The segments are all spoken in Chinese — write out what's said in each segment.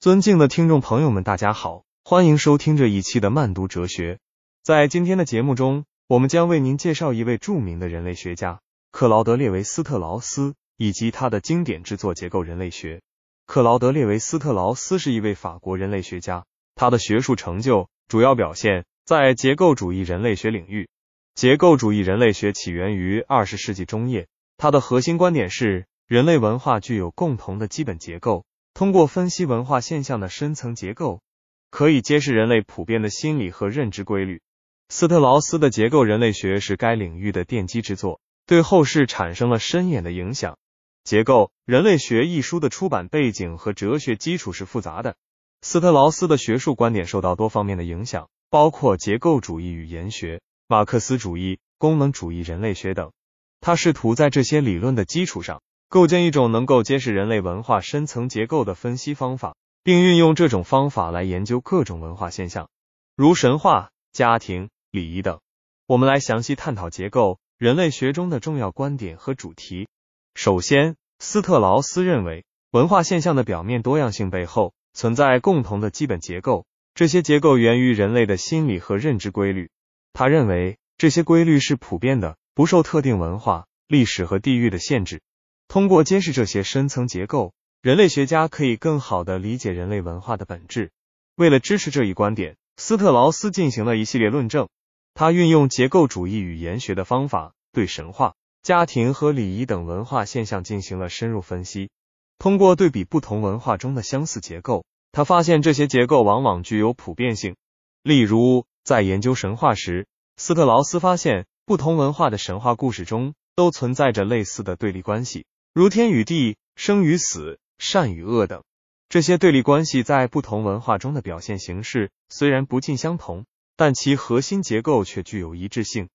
尊敬的听众朋友们，大家好，欢迎收听这一期的慢读哲学。在今天的节目中，我们将为您介绍一位著名的人类学家克劳德列维斯特劳斯以及他的经典之作《结构人类学》。克劳德列维斯特劳斯是一位法国人类学家，他的学术成就主要表现在结构主义人类学领域。结构主义人类学起源于二十世纪中叶，它的核心观点是人类文化具有共同的基本结构。通过分析文化现象的深层结构，可以揭示人类普遍的心理和认知规律。斯特劳斯的结构人类学是该领域的奠基之作，对后世产生了深远的影响。《结构人类学》一书的出版背景和哲学基础是复杂的。斯特劳斯的学术观点受到多方面的影响，包括结构主义语言学、马克思主义、功能主义人类学等。他试图在这些理论的基础上。构建一种能够揭示人类文化深层结构的分析方法，并运用这种方法来研究各种文化现象，如神话、家庭、礼仪等。我们来详细探讨结构人类学中的重要观点和主题。首先，斯特劳斯认为，文化现象的表面多样性背后存在共同的基本结构，这些结构源于人类的心理和认知规律。他认为，这些规律是普遍的，不受特定文化、历史和地域的限制。通过揭示这些深层结构，人类学家可以更好地理解人类文化的本质。为了支持这一观点，斯特劳斯进行了一系列论证。他运用结构主义语言学的方法，对神话、家庭和礼仪等文化现象进行了深入分析。通过对比不同文化中的相似结构，他发现这些结构往往具有普遍性。例如，在研究神话时，斯特劳斯发现不同文化的神话故事中都存在着类似的对立关系。如天与地、生与死、善与恶等，这些对立关系在不同文化中的表现形式虽然不尽相同，但其核心结构却具有一致性。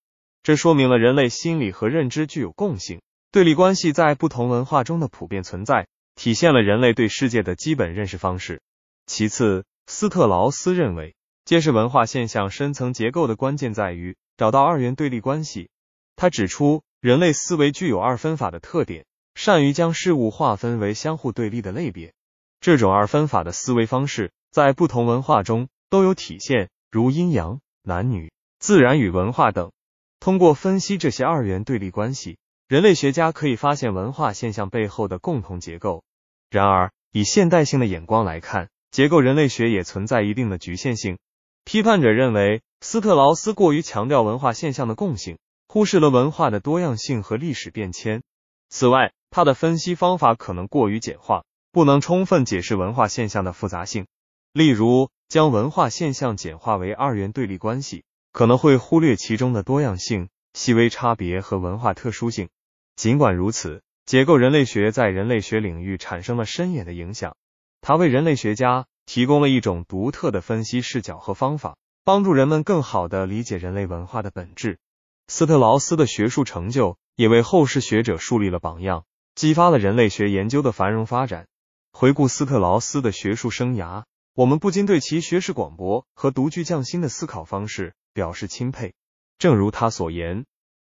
这说明了人类心理和认知具有共性。对立关系在不同文化中的普遍存在，体现了人类对世界的基本认识方式。其次，斯特劳斯认为，揭示文化现象深层结构的关键在于找到二元对立关系。他指出，人类思维具有二分法的特点。善于将事物划分为相互对立的类别，这种二分法的思维方式在不同文化中都有体现，如阴阳、男女、自然与文化等。通过分析这些二元对立关系，人类学家可以发现文化现象背后的共同结构。然而，以现代性的眼光来看，结构人类学也存在一定的局限性。批判者认为，斯特劳斯过于强调文化现象的共性，忽视了文化的多样性和历史变迁。此外，他的分析方法可能过于简化，不能充分解释文化现象的复杂性。例如，将文化现象简化为二元对立关系，可能会忽略其中的多样性、细微差别和文化特殊性。尽管如此，结构人类学在人类学领域产生了深远的影响。它为人类学家提供了一种独特的分析视角和方法，帮助人们更好地理解人类文化的本质。斯特劳斯的学术成就也为后世学者树立了榜样。激发了人类学研究的繁荣发展。回顾斯特劳斯的学术生涯，我们不禁对其学识广博和独具匠心的思考方式表示钦佩。正如他所言，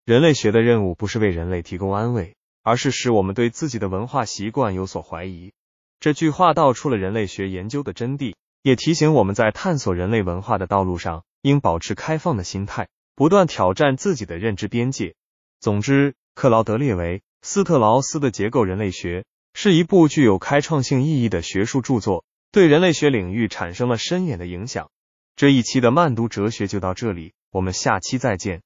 人类学的任务不是为人类提供安慰，而是使我们对自己的文化习惯有所怀疑。这句话道出了人类学研究的真谛，也提醒我们在探索人类文化的道路上，应保持开放的心态，不断挑战自己的认知边界。总之，克劳德列维。斯特劳斯的结构人类学是一部具有开创性意义的学术著作，对人类学领域产生了深远的影响。这一期的慢读哲学就到这里，我们下期再见。